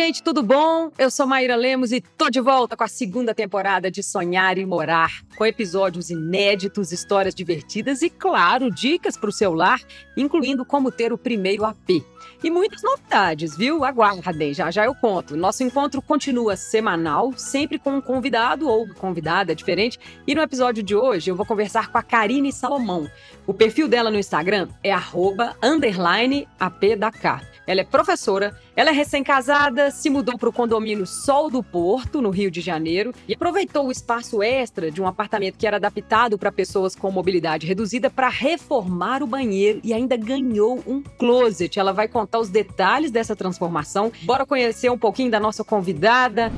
gente, tudo bom? Eu sou Maíra Lemos e tô de volta com a segunda temporada de Sonhar e Morar, com episódios inéditos, histórias divertidas e, claro, dicas para o seu lar, incluindo como ter o primeiro AP. E muitas novidades, viu? Aguardem, já já eu conto. Nosso encontro continua semanal, sempre com um convidado ou convidada diferente. E no episódio de hoje eu vou conversar com a Karine Salomão. O perfil dela no Instagram é arroba, underline AP da K. Ela é professora, ela é recém-casada, se mudou para o condomínio Sol do Porto, no Rio de Janeiro, e aproveitou o espaço extra de um apartamento que era adaptado para pessoas com mobilidade reduzida para reformar o banheiro e ainda ganhou um closet. Ela vai contar os detalhes dessa transformação. Bora conhecer um pouquinho da nossa convidada.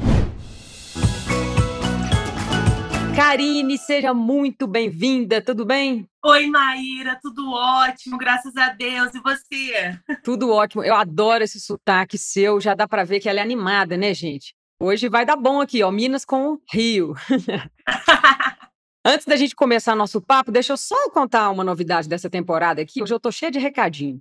Karine, seja muito bem-vinda, tudo bem? Oi, Maíra, tudo ótimo, graças a Deus. E você? Tudo ótimo. Eu adoro esse sotaque seu, já dá para ver que ela é animada, né, gente? Hoje vai dar bom aqui, ó, Minas com Rio. Antes da gente começar nosso papo, deixa eu só contar uma novidade dessa temporada aqui. Hoje eu tô cheia de recadinho.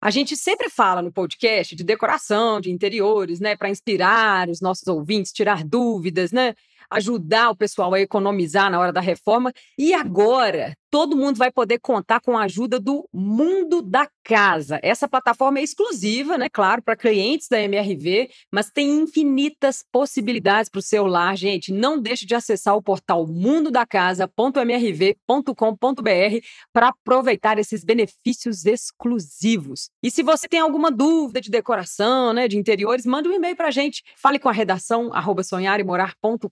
A gente sempre fala no podcast de decoração, de interiores, né, para inspirar os nossos ouvintes, tirar dúvidas, né? Ajudar o pessoal a economizar na hora da reforma. E agora, todo mundo vai poder contar com a ajuda do Mundo da Casa. Essa plataforma é exclusiva, né, claro, para clientes da MRV, mas tem infinitas possibilidades para o seu lar, gente. Não deixe de acessar o portal mundodacasa.mrv.com.br para aproveitar esses benefícios exclusivos. E se você tem alguma dúvida de decoração, né, de interiores, manda um e-mail para a gente. Fale com a redação sonharemorar.com.br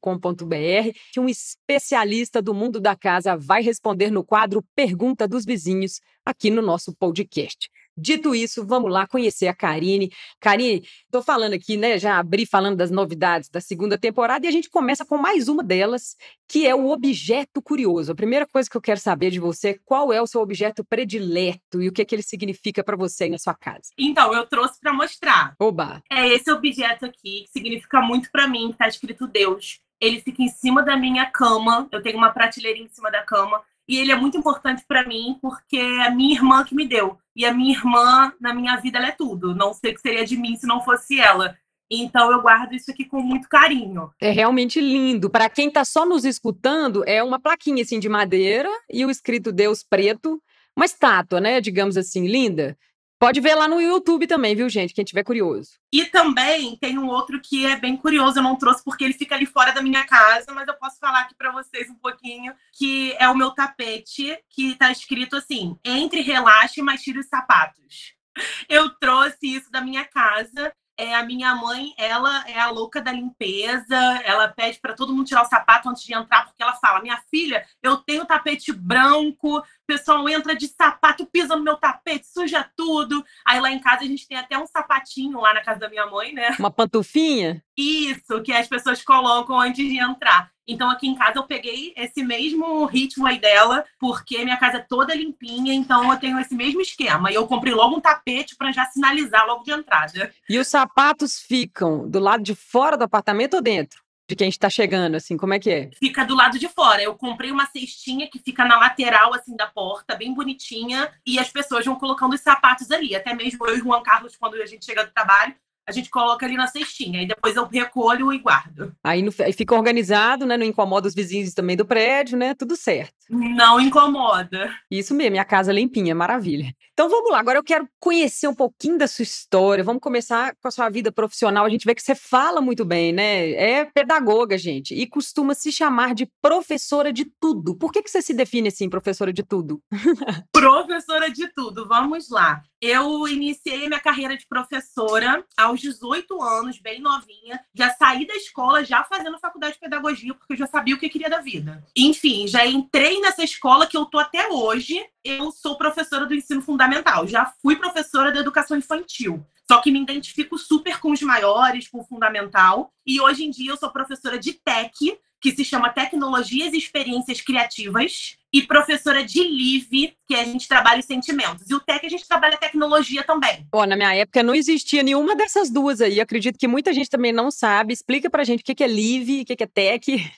que um especialista do mundo da casa vai responder no quadro Pergunta dos Vizinhos aqui no nosso podcast. Dito isso, vamos lá conhecer a Karine. Karine, estou falando aqui, né? Já abri falando das novidades da segunda temporada e a gente começa com mais uma delas, que é o objeto curioso. A primeira coisa que eu quero saber de você é qual é o seu objeto predileto e o que, é que ele significa para você aí na sua casa. Então, eu trouxe para mostrar. Oba! É esse objeto aqui que significa muito para mim, que tá escrito Deus. Ele fica em cima da minha cama. Eu tenho uma prateleirinha em cima da cama e ele é muito importante para mim porque é a minha irmã que me deu. E a minha irmã, na minha vida, ela é tudo. Não sei o que seria de mim se não fosse ela. Então eu guardo isso aqui com muito carinho. É realmente lindo. Para quem está só nos escutando, é uma plaquinha assim de madeira e o escrito Deus preto, uma estátua, né, digamos assim, linda. Pode ver lá no YouTube também, viu, gente? Quem tiver curioso. E também tem um outro que é bem curioso, eu não trouxe porque ele fica ali fora da minha casa, mas eu posso falar aqui para vocês um pouquinho, que é o meu tapete, que tá escrito assim: entre relaxe, mas tire os sapatos. Eu trouxe isso da minha casa é, a minha mãe, ela é a louca da limpeza, ela pede para todo mundo tirar o sapato antes de entrar, porque ela fala: minha filha, eu tenho tapete branco, pessoal entra de sapato, pisa no meu tapete, suja tudo. Aí lá em casa a gente tem até um sapatinho lá na casa da minha mãe, né? Uma pantufinha? Isso, que as pessoas colocam antes de entrar. Então, aqui em casa, eu peguei esse mesmo ritmo aí dela, porque minha casa é toda limpinha, então eu tenho esse mesmo esquema. E eu comprei logo um tapete para já sinalizar logo de entrada. E os sapatos ficam do lado de fora do apartamento ou dentro? De quem está chegando, assim, como é que é? Fica do lado de fora. Eu comprei uma cestinha que fica na lateral, assim, da porta, bem bonitinha, e as pessoas vão colocando os sapatos ali. Até mesmo eu e o Juan Carlos, quando a gente chega do trabalho, a gente coloca ali na cestinha e depois eu recolho e guardo. Aí, no, aí fica organizado, né? Não incomoda os vizinhos também do prédio, né? Tudo certo. Não incomoda. Isso mesmo, minha casa limpinha, maravilha. Então vamos lá, agora eu quero conhecer um pouquinho da sua história. Vamos começar com a sua vida profissional. A gente vê que você fala muito bem, né? É pedagoga, gente, e costuma se chamar de professora de tudo. Por que, que você se define assim, professora de tudo? professora de tudo, vamos lá. Eu iniciei minha carreira de professora aos 18 anos, bem novinha. Já saí da escola já fazendo faculdade de pedagogia, porque eu já sabia o que queria da vida. Enfim, já entrei nessa escola que eu tô até hoje. Eu sou professora do ensino fundamental. Já fui professora da educação infantil. Só que me identifico super com os maiores, com o fundamental. E hoje em dia eu sou professora de TEC, que se chama Tecnologias e Experiências Criativas, e professora de LIVE, que a gente trabalha os sentimentos. E o TEC a gente trabalha tecnologia também. Pô, na minha época não existia nenhuma dessas duas aí. Acredito que muita gente também não sabe. Explica pra gente o que é LIVE, o que é TEC.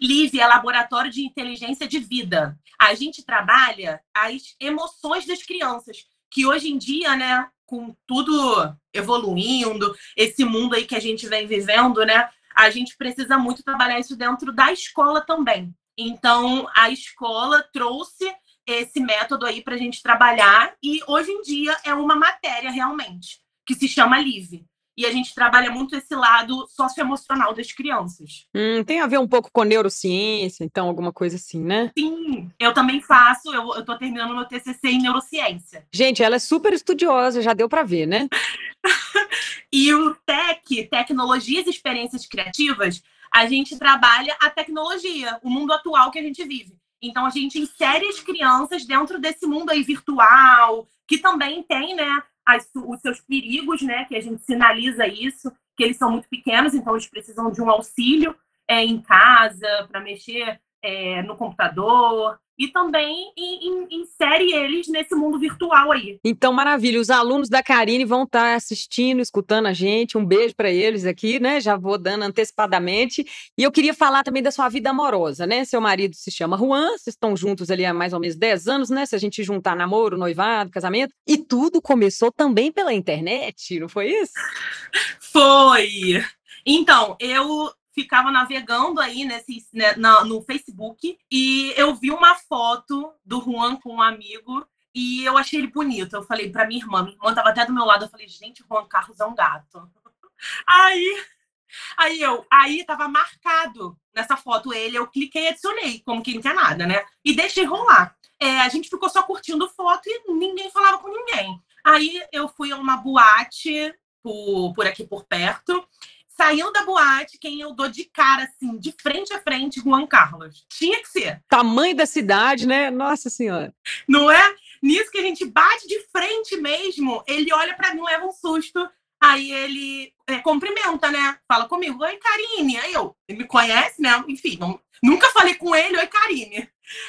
LIVE é Laboratório de Inteligência de Vida. A gente trabalha as emoções das crianças. que hoje em dia, né, com tudo evoluindo, esse mundo aí que a gente vem vivendo, né, a gente precisa muito trabalhar isso dentro da escola também. Então, a escola trouxe esse método aí para a gente trabalhar e hoje em dia é uma matéria realmente que se chama LIVE. E a gente trabalha muito esse lado socioemocional das crianças. Hum, tem a ver um pouco com neurociência, então, alguma coisa assim, né? Sim, eu também faço. Eu, eu tô terminando meu TCC em neurociência. Gente, ela é super estudiosa, já deu para ver, né? e o TEC, Tecnologias e Experiências Criativas, a gente trabalha a tecnologia, o mundo atual que a gente vive. Então, a gente insere as crianças dentro desse mundo aí virtual, que também tem, né, as, os seus perigos, né? Que a gente sinaliza isso, que eles são muito pequenos, então eles precisam de um auxílio é, em casa para mexer é, no computador e também insere eles nesse mundo virtual aí. Então, maravilha. Os alunos da Karine vão estar tá assistindo, escutando a gente. Um beijo para eles aqui, né? Já vou dando antecipadamente. E eu queria falar também da sua vida amorosa, né? Seu marido se chama Juan, vocês estão juntos ali há mais ou menos 10 anos, né? Se a gente juntar namoro, noivado, casamento. E tudo começou também pela internet, não foi isso? Foi! Então, eu ficava navegando aí nesse, né, na, no Facebook e eu vi uma foto do Juan com um amigo e eu achei ele bonito. Eu falei para minha irmã, minha irmã tava até do meu lado, eu falei, gente, Juan Carlos é um gato. Aí, aí eu, aí tava marcado nessa foto ele, eu cliquei e adicionei, como que não quer nada, né? E deixei rolar. É, a gente ficou só curtindo foto e ninguém falava com ninguém. Aí eu fui a uma boate por, por aqui por perto saindo da boate, quem eu dou de cara, assim, de frente a frente, Juan Carlos. Tinha que ser. Tamanho da cidade, né? Nossa Senhora. Não é? Nisso que a gente bate de frente mesmo, ele olha para mim, leva um susto. Aí ele é, cumprimenta, né? Fala comigo, oi, Karine. Aí eu, ele me conhece, né? Enfim, não, nunca falei com ele, oi, Karine.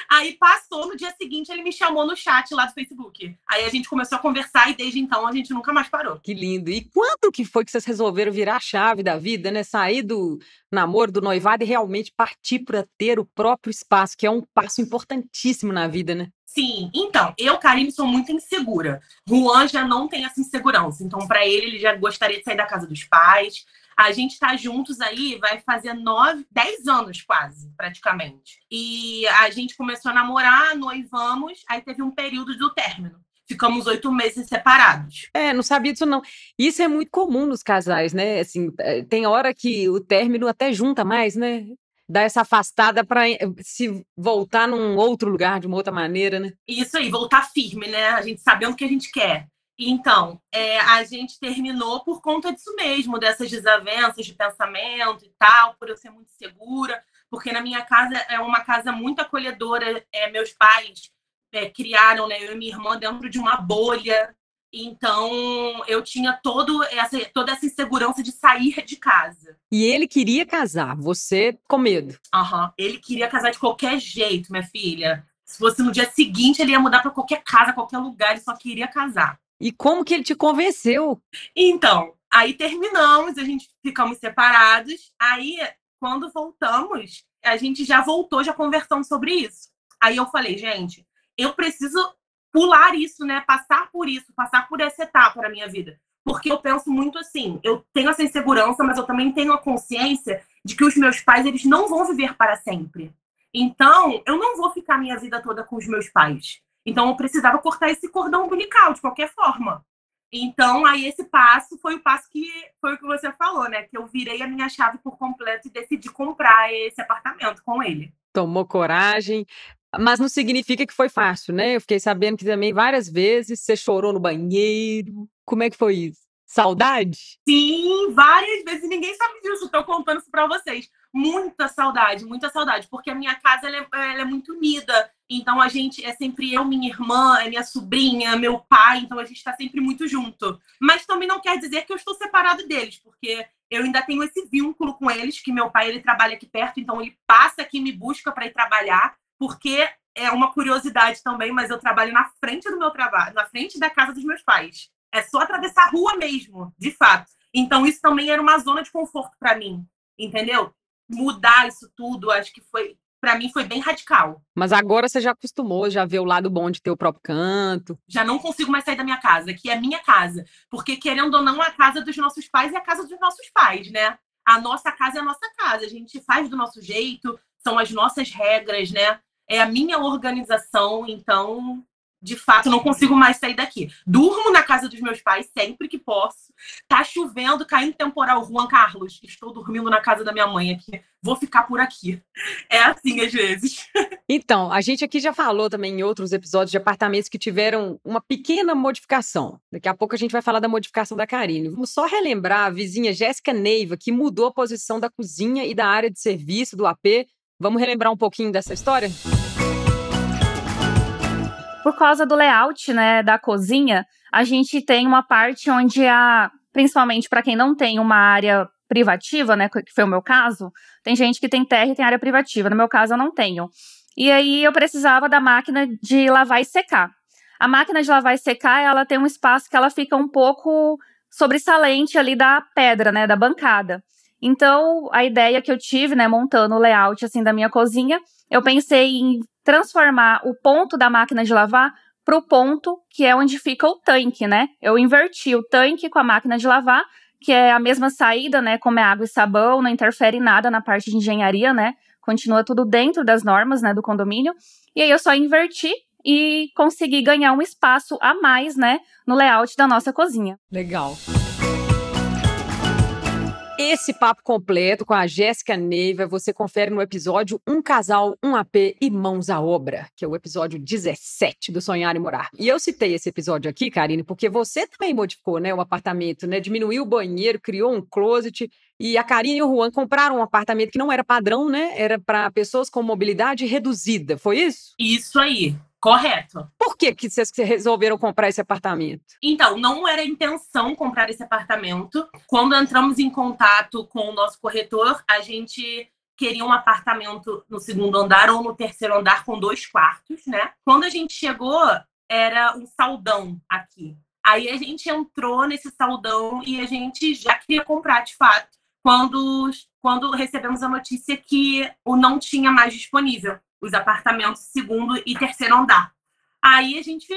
Aí passou, no dia seguinte ele me chamou no chat lá do Facebook. Aí a gente começou a conversar e desde então a gente nunca mais parou. Que lindo. E quando que foi que vocês resolveram virar a chave da vida, né? Sair do namoro, do noivado e realmente partir para ter o próprio espaço, que é um passo importantíssimo na vida, né? Sim, então, eu, Karine, sou muito insegura. Juan já não tem essa insegurança. Então, para ele, ele já gostaria de sair da casa dos pais. A gente está juntos aí, vai fazer nove, dez anos quase, praticamente. E a gente começou a namorar, noivamos, aí teve um período do término. Ficamos oito meses separados. É, não sabia disso não. Isso é muito comum nos casais, né? Assim, é, tem hora que o término até junta mais, né? Dá essa afastada para se voltar num outro lugar, de uma outra maneira, né? Isso aí, voltar firme, né? A gente sabendo o que a gente quer. Então, é, a gente terminou por conta disso mesmo, dessas desavenças de pensamento e tal, por eu ser muito segura, porque na minha casa é uma casa muito acolhedora. É, meus pais é, criaram né, eu e minha irmã dentro de uma bolha. Então, eu tinha todo essa, toda essa insegurança de sair de casa. E ele queria casar, você com medo. Uhum. Ele queria casar de qualquer jeito, minha filha. Se fosse no dia seguinte, ele ia mudar para qualquer casa, qualquer lugar, ele só queria casar. E como que ele te convenceu? Então, aí terminamos, a gente ficamos separados. Aí, quando voltamos, a gente já voltou, já conversando sobre isso. Aí eu falei, gente, eu preciso pular isso, né? Passar por isso, passar por essa etapa na minha vida. Porque eu penso muito assim, eu tenho essa insegurança, mas eu também tenho a consciência de que os meus pais, eles não vão viver para sempre. Então, eu não vou ficar minha vida toda com os meus pais. Então, eu precisava cortar esse cordão umbilical de qualquer forma. Então, aí esse passo foi o passo que foi o que você falou, né? Que eu virei a minha chave por completo e decidi comprar esse apartamento com ele. Tomou coragem, mas não significa que foi fácil, né? Eu fiquei sabendo que também várias vezes você chorou no banheiro. Como é que foi isso? Saudade? Sim, várias vezes. E ninguém sabe disso. Estou contando isso para vocês. Muita saudade, muita saudade. Porque a minha casa ela é, ela é, muito unida. Então a gente é sempre eu, minha irmã, é minha sobrinha, meu pai. Então a gente está sempre muito junto. Mas também não quer dizer que eu estou separado deles, porque eu ainda tenho esse vínculo com eles, que meu pai ele trabalha aqui perto, então ele passa aqui me busca para ir trabalhar, porque é uma curiosidade também, mas eu trabalho na frente do meu trabalho, na frente da casa dos meus pais. É só atravessar a rua mesmo, de fato. Então, isso também era uma zona de conforto para mim, entendeu? Mudar isso tudo, acho que foi para mim foi bem radical. Mas agora você já acostumou, já vê o lado bom de ter o próprio canto. Já não consigo mais sair da minha casa, que é minha casa. Porque, querendo ou não, a casa dos nossos pais é a casa dos nossos pais, né? A nossa casa é a nossa casa. A gente faz do nosso jeito, são as nossas regras, né? É a minha organização, então de fato, não consigo mais sair daqui. Durmo na casa dos meus pais sempre que posso. Tá chovendo, caindo temporal. Juan Carlos, estou dormindo na casa da minha mãe aqui. Vou ficar por aqui. É assim às vezes. Então, a gente aqui já falou também em outros episódios de apartamentos que tiveram uma pequena modificação. Daqui a pouco a gente vai falar da modificação da Karine. Vamos só relembrar a vizinha Jéssica Neiva, que mudou a posição da cozinha e da área de serviço do AP. Vamos relembrar um pouquinho dessa história? Por causa do layout, né, da cozinha, a gente tem uma parte onde a, principalmente para quem não tem uma área privativa, né, que foi o meu caso, tem gente que tem terra e tem área privativa. No meu caso, eu não tenho. E aí eu precisava da máquina de lavar e secar. A máquina de lavar e secar, ela tem um espaço que ela fica um pouco sobressalente ali da pedra, né, da bancada. Então, a ideia que eu tive, né, montando o layout assim da minha cozinha, eu pensei em transformar o ponto da máquina de lavar para o ponto que é onde fica o tanque, né? Eu inverti o tanque com a máquina de lavar, que é a mesma saída, né? Como é água e sabão, não interfere nada na parte de engenharia, né? Continua tudo dentro das normas, né, do condomínio. E aí eu só inverti e consegui ganhar um espaço a mais, né, no layout da nossa cozinha. Legal. Esse papo completo com a Jéssica Neiva você confere no episódio Um Casal, Um AP e Mãos à Obra, que é o episódio 17 do Sonhar e Morar. E eu citei esse episódio aqui, Karine, porque você também modificou né, o apartamento, né? Diminuiu o banheiro, criou um closet. E a Karine e o Juan compraram um apartamento que não era padrão, né? Era para pessoas com mobilidade reduzida, foi isso? Isso aí. Correto. Por que, que vocês resolveram comprar esse apartamento? Então, não era intenção comprar esse apartamento. Quando entramos em contato com o nosso corretor, a gente queria um apartamento no segundo andar ou no terceiro andar com dois quartos, né? Quando a gente chegou, era um saldão aqui. Aí a gente entrou nesse saldão e a gente já queria comprar de fato. Quando, quando recebemos a notícia que o não tinha mais disponível os apartamentos segundo e terceiro andar. Aí a gente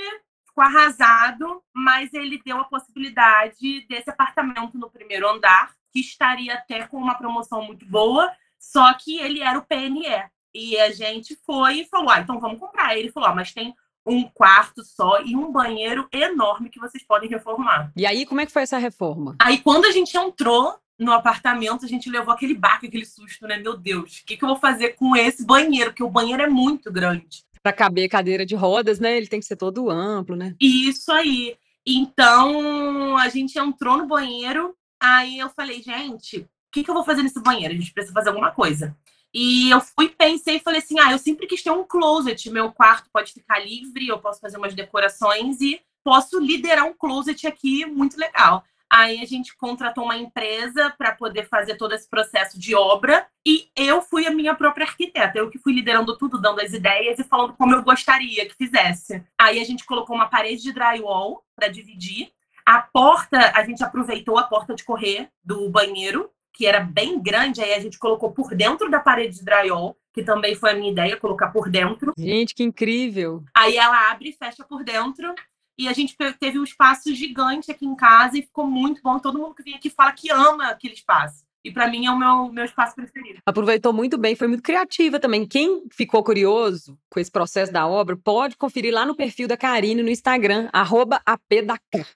ficou arrasado, mas ele deu a possibilidade desse apartamento no primeiro andar, que estaria até com uma promoção muito boa, só que ele era o PNE. E a gente foi e falou: ah, então vamos comprar. Ele falou: ah, mas tem um quarto só e um banheiro enorme que vocês podem reformar. E aí, como é que foi essa reforma? Aí, quando a gente entrou, no apartamento, a gente levou aquele baque, aquele susto, né? Meu Deus, o que, que eu vou fazer com esse banheiro? Porque o banheiro é muito grande. Para caber cadeira de rodas, né? Ele tem que ser todo amplo, né? Isso aí. Então, a gente entrou no banheiro, aí eu falei, gente, o que, que eu vou fazer nesse banheiro? A gente precisa fazer alguma coisa. E eu fui, pensei e falei assim: ah, eu sempre quis ter um closet. Meu quarto pode ficar livre, eu posso fazer umas decorações e posso liderar um closet aqui muito legal. Aí a gente contratou uma empresa para poder fazer todo esse processo de obra e eu fui a minha própria arquiteta, eu que fui liderando tudo, dando as ideias e falando como eu gostaria que fizesse. Aí a gente colocou uma parede de drywall para dividir. A porta, a gente aproveitou a porta de correr do banheiro, que era bem grande, aí a gente colocou por dentro da parede de drywall, que também foi a minha ideia, colocar por dentro. Gente, que incrível! Aí ela abre e fecha por dentro. E a gente teve um espaço gigante aqui em casa e ficou muito bom. Todo mundo que vem aqui fala que ama aquele espaço. E para mim é o meu, meu espaço preferido. Aproveitou muito bem, foi muito criativa também. Quem ficou curioso com esse processo da obra, pode conferir lá no perfil da Karine no Instagram, apdacar.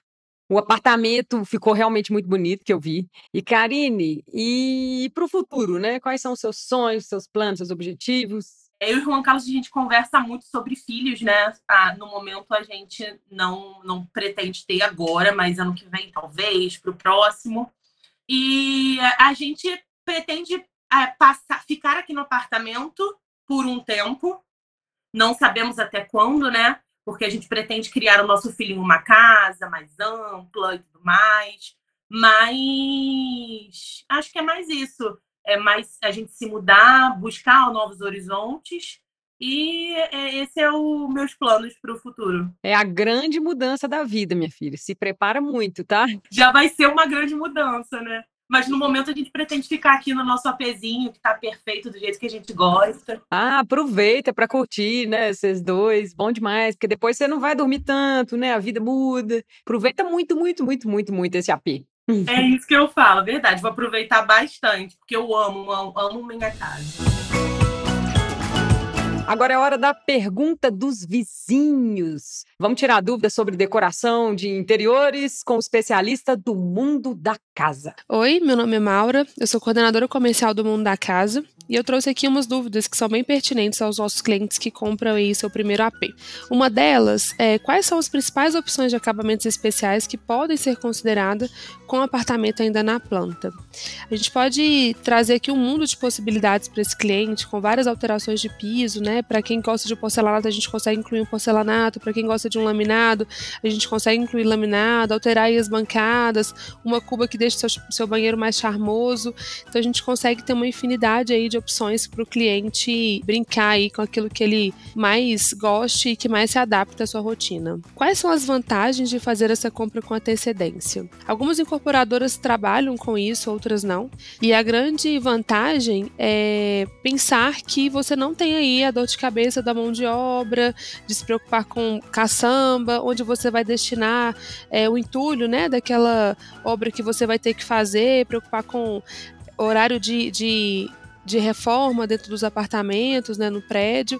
O apartamento ficou realmente muito bonito, que eu vi. E, Karine, e para o futuro, né? Quais são os seus sonhos, seus planos, seus objetivos? Eu e o Juan Carlos, a gente conversa muito sobre filhos, né? Ah, no momento a gente não, não pretende ter agora, mas ano que vem talvez, para o próximo. E a gente pretende é, passar, ficar aqui no apartamento por um tempo. Não sabemos até quando, né? Porque a gente pretende criar o nosso filho em uma casa mais ampla e tudo mais. Mas acho que é mais isso é mais a gente se mudar, buscar novos horizontes. E é, esse é o meus planos para o futuro. É a grande mudança da vida, minha filha. Se prepara muito, tá? Já vai ser uma grande mudança, né? Mas no momento a gente pretende ficar aqui no nosso apezinho, que tá perfeito do jeito que a gente gosta. Ah, aproveita para curtir, né, vocês dois. Bom demais, porque depois você não vai dormir tanto, né? A vida muda. Aproveita muito, muito, muito, muito, muito esse AP. É isso que eu falo, verdade. Vou aproveitar bastante, porque eu amo, amo, amo minha casa. Agora é hora da pergunta dos vizinhos. Vamos tirar dúvidas sobre decoração de interiores com o especialista do mundo da casa. Oi, meu nome é Maura, eu sou coordenadora comercial do Mundo da Casa e eu trouxe aqui umas dúvidas que são bem pertinentes aos nossos clientes que compram aí seu primeiro AP. Uma delas é quais são as principais opções de acabamentos especiais que podem ser consideradas com apartamento ainda na planta. A gente pode trazer aqui um mundo de possibilidades para esse cliente, com várias alterações de piso, né? Para quem gosta de porcelanato, a gente consegue incluir um porcelanato, para quem gosta de um laminado, a gente consegue incluir laminado, alterar as bancadas, uma cuba que deixe seu, seu banheiro mais charmoso. Então a gente consegue ter uma infinidade aí de opções para o cliente brincar aí com aquilo que ele mais goste e que mais se adapta à sua rotina. Quais são as vantagens de fazer essa compra com antecedência? Algumas incorporadoras trabalham com isso, outras não. E a grande vantagem é pensar que você não tem aí a dor de cabeça da mão de obra, de se preocupar com caçamba, onde você vai destinar é, o entulho né, daquela obra que você vai ter que fazer, preocupar com horário de, de de reforma dentro dos apartamentos, né, no prédio.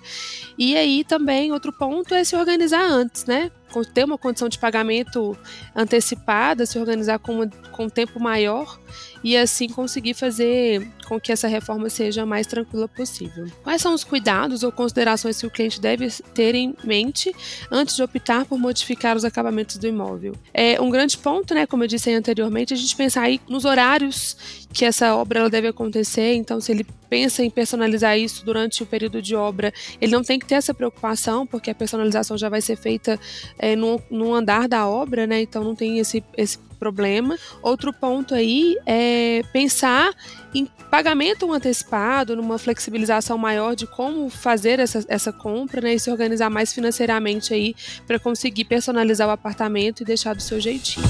E aí também outro ponto é se organizar antes, né? Ter uma condição de pagamento antecipada, se organizar com, com um tempo maior e assim conseguir fazer com que essa reforma seja a mais tranquila possível. Quais são os cuidados ou considerações que o cliente deve ter em mente antes de optar por modificar os acabamentos do imóvel? É um grande ponto, né, como eu disse anteriormente, a gente pensar aí nos horários que essa obra deve acontecer, então se ele pensa em personalizar isso durante o período de obra, ele não tem que ter essa preocupação, porque a personalização já vai ser feita é, no, no andar da obra, né? Então não tem esse, esse problema. Outro ponto aí é pensar em pagamento antecipado, numa flexibilização maior de como fazer essa, essa compra, né? E se organizar mais financeiramente aí para conseguir personalizar o apartamento e deixar do seu jeitinho.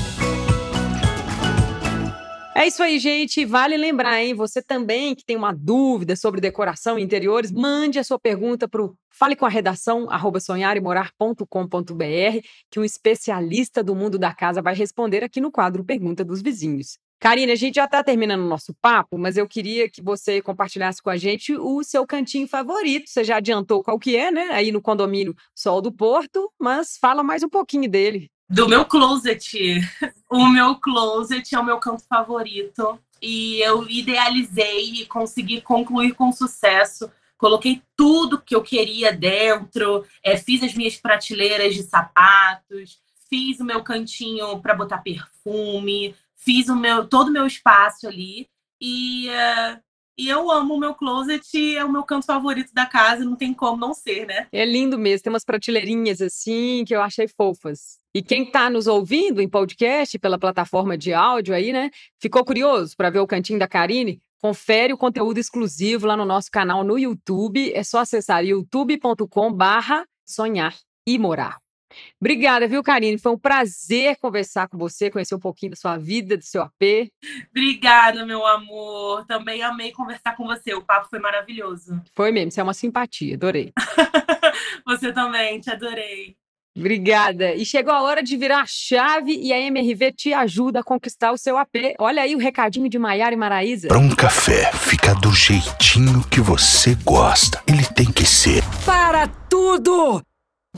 É isso aí, gente. Vale lembrar, hein? Você também que tem uma dúvida sobre decoração e interiores, mande a sua pergunta para o fale com a redação sonharemorar.com.br, que um especialista do mundo da casa vai responder aqui no quadro Pergunta dos Vizinhos. Karine, a gente já está terminando o nosso papo, mas eu queria que você compartilhasse com a gente o seu cantinho favorito. Você já adiantou qual que é, né? Aí no condomínio Sol do Porto, mas fala mais um pouquinho dele do meu closet. O meu closet é o meu canto favorito. E eu idealizei e consegui concluir com sucesso. Coloquei tudo que eu queria dentro, é, fiz as minhas prateleiras de sapatos, fiz o meu cantinho para botar perfume, fiz o meu todo o meu espaço ali. E uh, e eu amo o meu closet, é o meu canto favorito da casa, não tem como não ser, né? É lindo mesmo, tem umas prateleirinhas assim que eu achei fofas. E quem está nos ouvindo em podcast pela plataforma de áudio aí, né? Ficou curioso para ver o cantinho da Karine? Confere o conteúdo exclusivo lá no nosso canal no YouTube. É só acessar youtube.com/barra sonhar e morar. Obrigada, viu, Karine? Foi um prazer conversar com você, conhecer um pouquinho da sua vida, do seu AP. Obrigada, meu amor. Também amei conversar com você. O papo foi maravilhoso. Foi mesmo, você é uma simpatia, adorei. você também, te adorei. Obrigada. E chegou a hora de virar a chave e a MRV te ajuda a conquistar o seu AP. Olha aí o recadinho de Maiara e Maraísa. Para um café fica do jeitinho que você gosta. Ele tem que ser. Para tudo!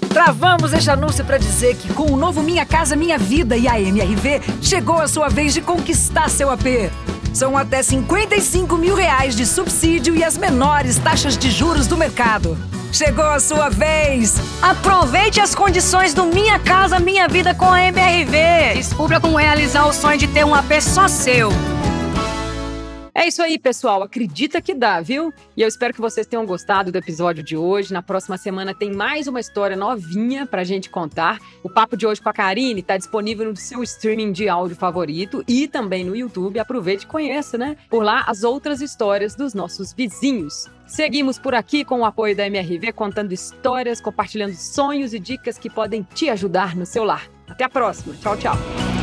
Travamos este anúncio para dizer que com o novo Minha Casa Minha Vida e a MRV, chegou a sua vez de conquistar seu AP. São até 55 mil reais de subsídio e as menores taxas de juros do mercado. Chegou a sua vez! Aproveite as condições do Minha Casa Minha Vida com a MRV. Descubra como realizar o sonho de ter um AP só seu. É isso aí, pessoal. Acredita que dá, viu? E eu espero que vocês tenham gostado do episódio de hoje. Na próxima semana tem mais uma história novinha pra gente contar. O papo de hoje com a Karine tá disponível no seu streaming de áudio favorito e também no YouTube. Aproveite e conheça, né? Por lá as outras histórias dos nossos vizinhos. Seguimos por aqui com o apoio da MRV, contando histórias, compartilhando sonhos e dicas que podem te ajudar no seu lar. Até a próxima. Tchau, tchau.